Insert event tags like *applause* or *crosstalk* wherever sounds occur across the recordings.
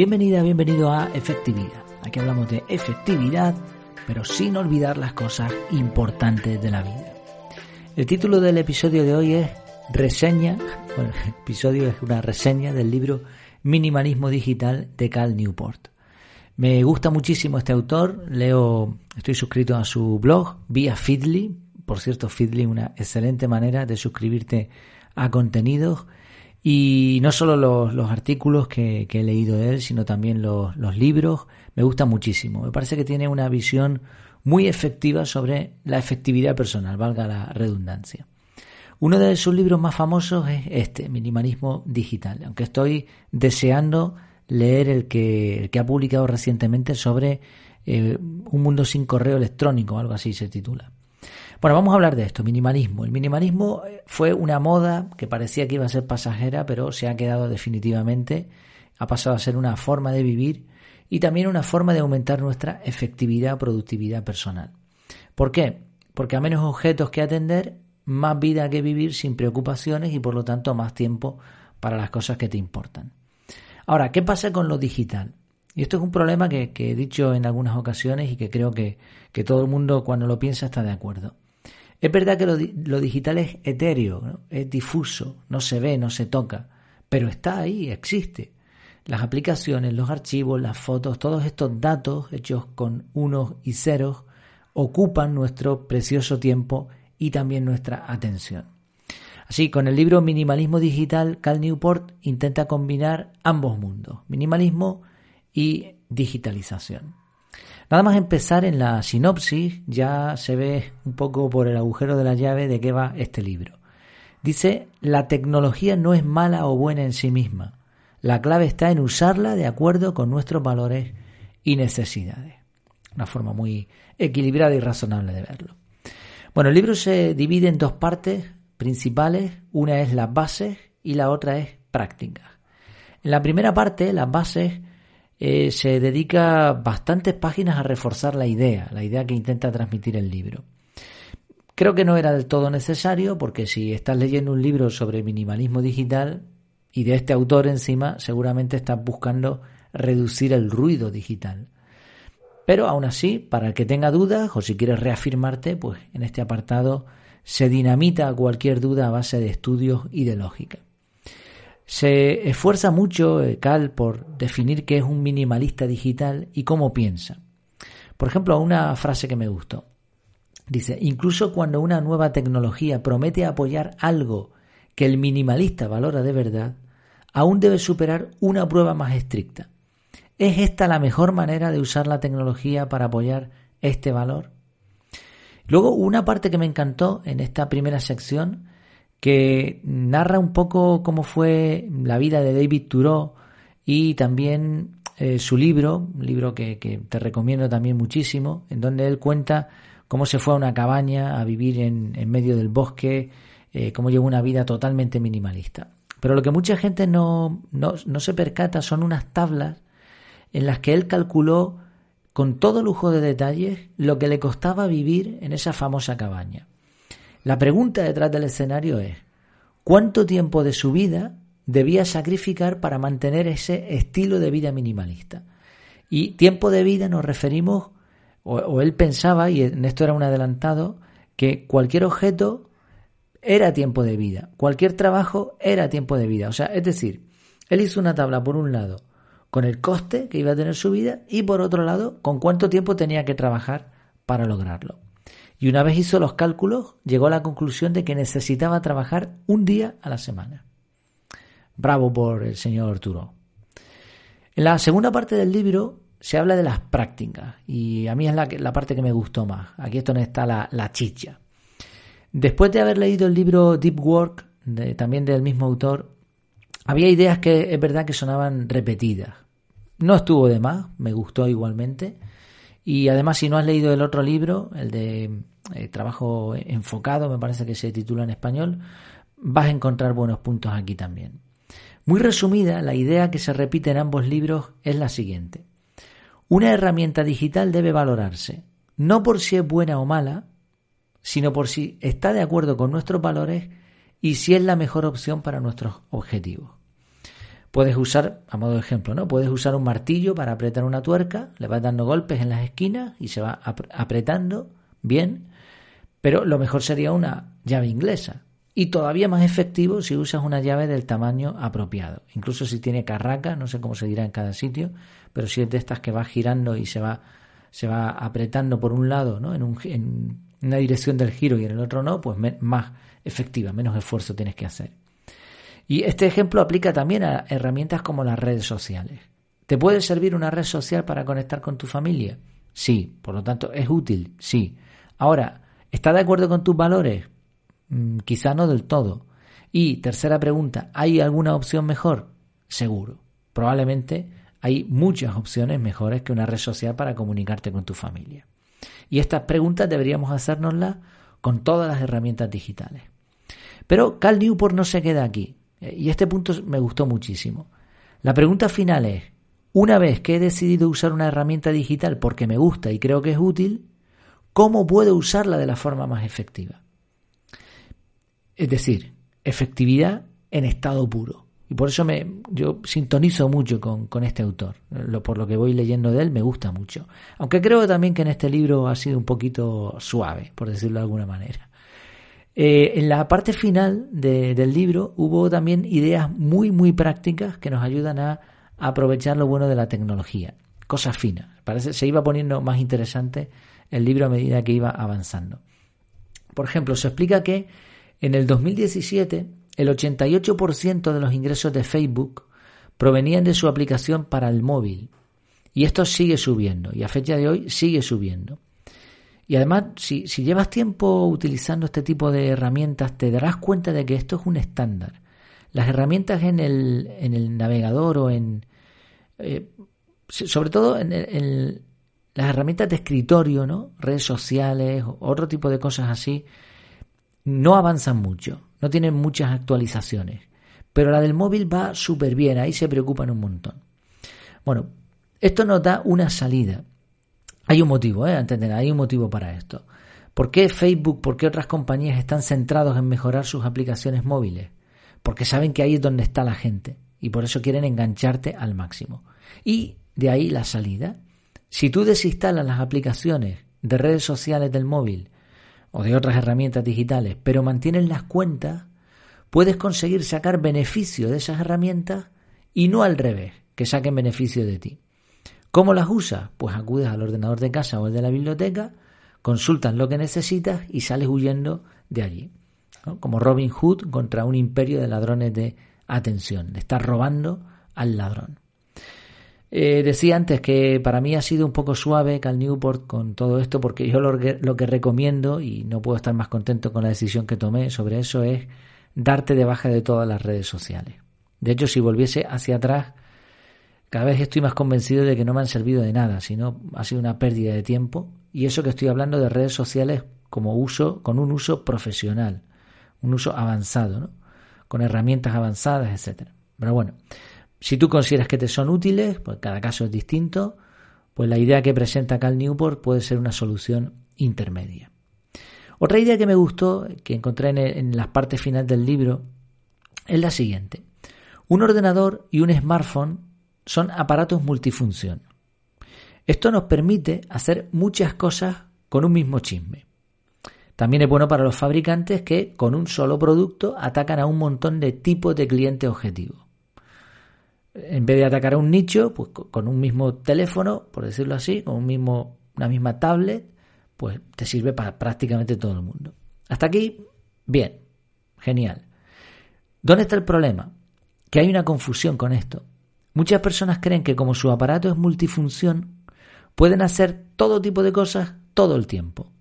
Bienvenida, bienvenido a Efectividad. Aquí hablamos de efectividad, pero sin olvidar las cosas importantes de la vida. El título del episodio de hoy es Reseña, bueno, el episodio es una reseña del libro Minimalismo Digital de Cal Newport. Me gusta muchísimo este autor, leo, estoy suscrito a su blog vía Feedly, por cierto Feedly una excelente manera de suscribirte a contenidos y no solo los, artículos que, he leído de él, sino también los, los libros, me gusta muchísimo. Me parece que tiene una visión muy efectiva sobre la efectividad personal, valga la redundancia. Uno de sus libros más famosos es este, Minimalismo Digital, aunque estoy deseando leer el que, el que ha publicado recientemente sobre eh, un mundo sin correo electrónico, algo así se titula. Bueno, vamos a hablar de esto, minimalismo. El minimalismo eh, fue una moda que parecía que iba a ser pasajera, pero se ha quedado definitivamente, ha pasado a ser una forma de vivir y también una forma de aumentar nuestra efectividad, productividad personal. ¿Por qué? Porque a menos objetos que atender, más vida que vivir sin preocupaciones y por lo tanto más tiempo para las cosas que te importan. Ahora, ¿qué pasa con lo digital? Y esto es un problema que, he dicho en algunas ocasiones y que creo que, todo el mundo cuando lo piensa está de acuerdo. Es verdad que lo, digital es etéreo, es difuso, no se ve, no se toca, pero está ahí, existe. Las aplicaciones, los archivos, las fotos, todos estos datos hechos con unos y ceros ocupan nuestro precioso tiempo y también nuestra atención. Así, con el libro Minimalismo Digital, Cal Newport intenta combinar ambos mundos, minimalismo y digitalización. Nada más empezar en la sinopsis ya se ve un poco por el agujero de la llave de qué va este libro. Dice, la tecnología no es mala o buena en sí misma. La clave está en usarla de acuerdo con nuestros valores y necesidades. Una forma muy equilibrada y razonable de verlo. Bueno, el libro se divide en dos partes principales. Una es las bases y la otra es prácticas. En la primera parte, las bases, eh, se dedica bastantes páginas a reforzar la idea, la idea que intenta transmitir el libro. Creo que no era del todo necesario porque si estás leyendo un libro sobre minimalismo digital y de este autor encima, seguramente estás buscando reducir el ruido digital. Pero aún así, para el que tenga dudas o si quieres reafirmarte, pues en este apartado se dinamita cualquier duda a base de estudios y de lógica. Se esfuerza mucho eh, Cal por definir qué es un minimalista digital y cómo piensa. Por ejemplo, una frase que me gustó. Dice, incluso cuando una nueva tecnología promete apoyar algo que el minimalista valora de verdad, aún debe superar una prueba más estricta. ¿Es esta la mejor manera de usar la tecnología para apoyar este valor? Luego, una parte que me encantó en esta primera sección que narra un poco cómo fue la vida de David Thoreau y también eh, su libro, un libro que, te recomiendo también muchísimo, en donde él cuenta cómo se fue a una cabaña a vivir en, medio del bosque, eh, cómo llevó una vida totalmente minimalista. Pero lo que mucha gente no, no, no se percata son unas tablas en las que él calculó con todo lujo de detalles lo que le costaba vivir en esa famosa cabaña. La pregunta detrás del escenario es, ¿cuánto tiempo de su vida debía sacrificar para mantener ese estilo de vida minimalista? Y tiempo de vida nos referimos, o, él pensaba, y en esto era un adelantado, que cualquier objeto era tiempo de vida, cualquier trabajo era tiempo de vida. O sea, es decir, él hizo una tabla por un lado con el coste que iba a tener su vida y por otro lado con cuánto tiempo tenía que trabajar para lograrlo. Y una vez hizo los cálculos, llegó a la conclusión de que necesitaba trabajar un día a la semana. Bravo por el señor Turo. En la segunda parte del libro se habla de las prácticas y a mí es la, parte que me gustó más. Aquí es donde está la chicha. Después de haber leído el libro Deep Work, también del mismo autor, había ideas que es verdad que sonaban repetidas. No estuvo de más, me gustó igualmente. Y además, si no has leído el otro libro, el de eh, Trabajo Enfocado, me parece que se titula en español, vas a encontrar buenos puntos aquí también. Muy resumida, la idea que se repite en ambos libros es la siguiente. Una herramienta digital debe valorarse, no por si es buena o mala, sino por si está de acuerdo con nuestros valores y si es la mejor opción para nuestros objetivos. Puedes usar, a modo de ejemplo, ¿no? Puedes usar un martillo para apretar una tuerca, le vas dando golpes en las esquinas y se va apretando bien, pero lo mejor sería una llave inglesa. Y todavía más efectivo si usas una llave del tamaño apropiado. Incluso si tiene carraca, no sé cómo se dirá en cada sitio, pero si es de estas que va girando y se va, se va apretando por un lado, ¿no? En, un, en una dirección del giro y en el otro no, pues más efectiva, menos esfuerzo tienes que hacer. Y este ejemplo aplica también a herramientas como las redes sociales. ¿Te puede servir una red social para conectar con tu familia? Sí, por lo tanto, ¿es útil? Sí. Ahora, ¿está de acuerdo con tus valores? Mm, quizá no del todo. Y tercera pregunta, ¿hay alguna opción mejor? Seguro. Probablemente hay muchas opciones mejores que una red social para comunicarte con tu familia. Y estas preguntas deberíamos hacérnoslas con todas las herramientas digitales. Pero Cal Newport no se queda aquí. Y este punto me gustó muchísimo. La pregunta final es, una vez que he decidido usar una herramienta digital porque me gusta y creo que es útil, ¿cómo puedo usarla de la forma más efectiva? Es decir, efectividad en estado puro. Y por eso me, yo sintonizo mucho con, con este autor. Lo, por lo que voy leyendo de él me gusta mucho. Aunque creo también que en este libro ha sido un poquito suave, por decirlo de alguna manera. Eh, en la parte final del libro hubo también ideas muy, muy prácticas que nos ayudan a, aprovechar lo bueno de la tecnología. Cosas finas. Parece, se iba poniendo más interesante el libro a medida que iba avanzando. Por ejemplo, se explica que en el 2017 el 88% de los ingresos de Facebook provenían de su aplicación para el móvil. Y esto sigue subiendo, y a fecha de hoy sigue subiendo. Y además, si, llevas tiempo utilizando este tipo de herramientas, te darás cuenta de que esto es un estándar. Las herramientas en el, en el navegador o en... Eh, sobre todo en, en, las herramientas de escritorio, ¿no? Redes sociales, otro tipo de cosas así, no avanzan mucho, no tienen muchas actualizaciones. Pero la del móvil va súper bien, ahí se preocupan un montón. Bueno, esto nos da una salida. Hay un motivo, ¿eh? Entender, hay un motivo para esto. ¿Por qué Facebook, por qué otras compañías están centrados en mejorar sus aplicaciones móviles? Porque saben que ahí es donde está la gente y por eso quieren engancharte al máximo. Y de ahí la salida. Si tú desinstalas las aplicaciones de redes sociales del móvil o de otras herramientas digitales, pero mantienes las cuentas, puedes conseguir sacar beneficio de esas herramientas y no al revés, que saquen beneficio de ti. ¿Cómo las usas? Pues acudes al ordenador de casa o el de la biblioteca, consultas lo que necesitas y sales huyendo de allí. Como Robin Hood contra un imperio de ladrones de atención. Le estás robando al ladrón. Eh, decía antes que para mí ha sido un poco suave Cal Newport con todo esto porque yo lo lo que recomiendo y no puedo estar más contento con la decisión que tomé sobre eso es darte de baja de todas las redes sociales. De hecho, si volviese hacia atrás, cada vez estoy más convencido de que no me han servido de nada, sino ha sido una pérdida de tiempo. Y eso que estoy hablando de redes sociales como uso, con un uso profesional, un uso avanzado, ¿no? con herramientas avanzadas, etcétera. Pero bueno, si tú consideras que te son útiles, pues cada caso es distinto, pues la idea que presenta Cal Newport puede ser una solución intermedia. Otra idea que me gustó, que encontré en, en las partes finales del libro, es la siguiente. Un ordenador y un smartphone son aparatos multifunción. Esto nos permite hacer muchas cosas con un mismo chisme. También es bueno para los fabricantes que con un solo producto atacan a un montón de tipos de clientes objetivos. En vez de atacar a un nicho, pues con un mismo teléfono, por decirlo así, con un mismo, una misma tablet, pues te sirve para prácticamente todo el mundo. Hasta aquí, bien, genial. ¿Dónde está el problema? Que hay una confusión con esto. Muchas personas creen que como su aparato es multifunción, pueden hacer todo tipo de cosas todo el tiempo.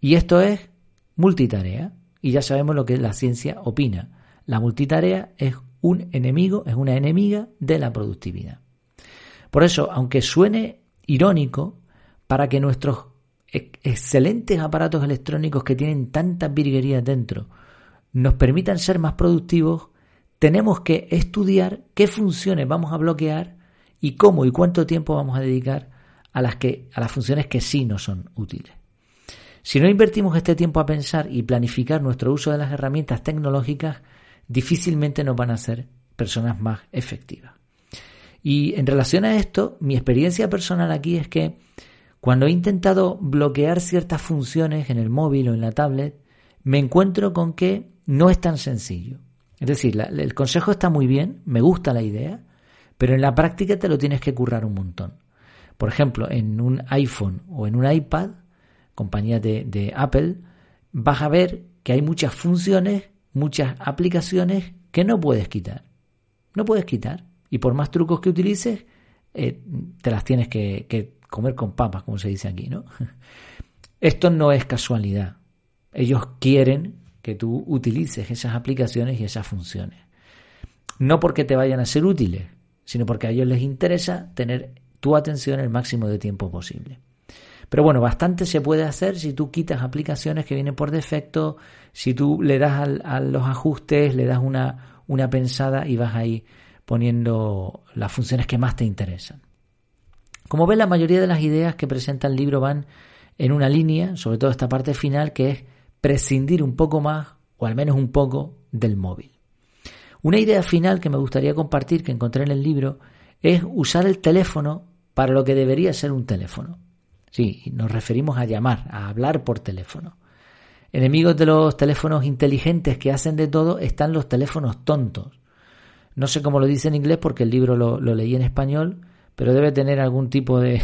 Y esto es multitarea. Y ya sabemos lo que la ciencia opina. La multitarea es un enemigo, es una enemiga de la productividad. Por eso, aunque suene irónico, para que nuestros excelentes aparatos electrónicos que tienen tantas virguerías dentro nos permitan ser más productivos, tenemos que estudiar qué funciones vamos a bloquear y cómo y cuánto tiempo vamos a dedicar a las, que, a las funciones que sí nos son útiles. Si no invertimos este tiempo a pensar y planificar nuestro uso de las herramientas tecnológicas, difícilmente nos van a ser personas más efectivas. Y en relación a esto, mi experiencia personal aquí es que cuando he intentado bloquear ciertas funciones en el móvil o en la tablet, me encuentro con que no es tan sencillo. Es decir, el consejo está muy bien, me gusta la idea, pero en la práctica te lo tienes que currar un montón. Por ejemplo, en un iPhone o en un iPad, compañía de, Apple, vas a ver que hay muchas funciones, muchas aplicaciones que no puedes quitar. No puedes quitar. Y por más trucos que utilices, eh, te las tienes que, que comer con papas, como se dice aquí, ¿no? *laughs* Esto no es casualidad. Ellos quieren que tú utilices esas aplicaciones y esas funciones. No porque te vayan a ser útiles, sino porque a ellos les interesa tener tu atención el máximo de tiempo posible. Pero bueno, bastante se puede hacer si tú quitas aplicaciones que vienen por defecto, si tú le das a los ajustes, le das una, una pensada y vas ahí poniendo las funciones que más te interesan. Como ves, la mayoría de las ideas que presenta el libro van en una línea, sobre todo esta parte final, que es prescindir un poco más, o al menos un poco, del móvil. Una idea final que me gustaría compartir, que encontré en el libro, es usar el teléfono para lo que debería ser un teléfono. Sí, nos referimos a llamar, a hablar por teléfono. Enemigos de los teléfonos inteligentes que hacen de todo están los teléfonos tontos. No sé cómo lo dice en inglés porque el libro lo, leí en español, pero debe tener algún tipo de,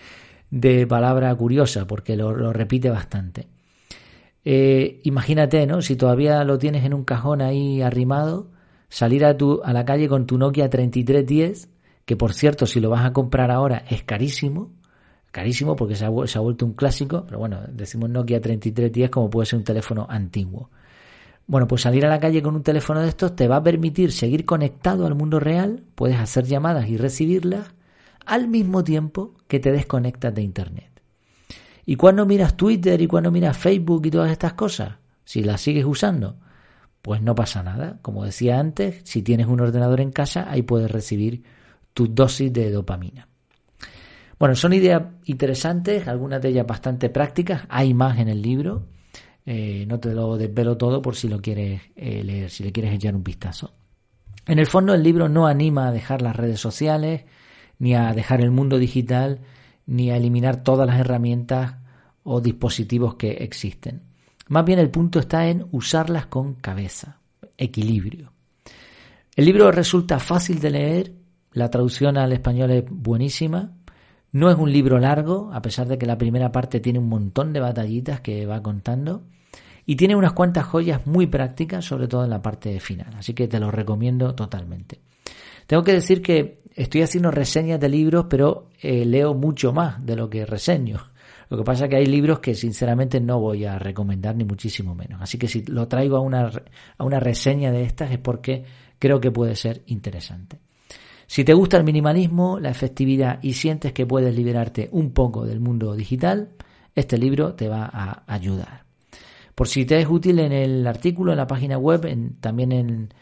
*laughs* de palabra curiosa porque lo, repite bastante. Eh, imagínate, ¿no? Si todavía lo tienes en un cajón ahí arrimado, salir a, tu, a la calle con tu Nokia 3310, que por cierto, si lo vas a comprar ahora es carísimo, carísimo porque se ha, se ha vuelto un clásico, pero bueno, decimos Nokia 3310 como puede ser un teléfono antiguo. Bueno, pues salir a la calle con un teléfono de estos te va a permitir seguir conectado al mundo real, puedes hacer llamadas y recibirlas al mismo tiempo que te desconectas de Internet. ¿Y cuando miras Twitter y cuando miras Facebook y todas estas cosas? Si las sigues usando, pues no pasa nada. Como decía antes, si tienes un ordenador en casa, ahí puedes recibir tu dosis de dopamina. Bueno, son ideas interesantes, algunas de ellas bastante prácticas, hay más en el libro. Eh, no te lo desvelo todo por si lo quieres eh, leer, si le quieres echar un vistazo. En el fondo el libro no anima a dejar las redes sociales, ni a dejar el mundo digital, ni a eliminar todas las herramientas o dispositivos que existen. Más bien el punto está en usarlas con cabeza, equilibrio. El libro resulta fácil de leer, la traducción al español es buenísima, no es un libro largo, a pesar de que la primera parte tiene un montón de batallitas que va contando. Y tiene unas cuantas joyas muy prácticas, sobre todo en la parte final. Así que te lo recomiendo totalmente. Tengo que decir que estoy haciendo reseñas de libros, pero eh, leo mucho más de lo que reseño. Lo que pasa es que hay libros que sinceramente no voy a recomendar ni muchísimo menos. Así que si lo traigo a una, a una reseña de estas es porque creo que puede ser interesante. Si te gusta el minimalismo, la efectividad y sientes que puedes liberarte un poco del mundo digital, este libro te va a ayudar. Por si te es útil en el artículo, en la página web, también en,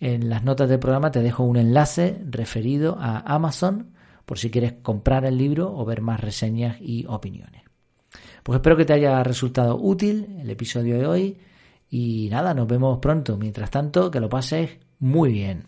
en las notas del programa te dejo un enlace referido a Amazon por si quieres comprar el libro o ver más reseñas y opiniones. Pues espero que te haya resultado útil el episodio de hoy y nada, nos vemos pronto. Mientras tanto, que lo pases muy bien.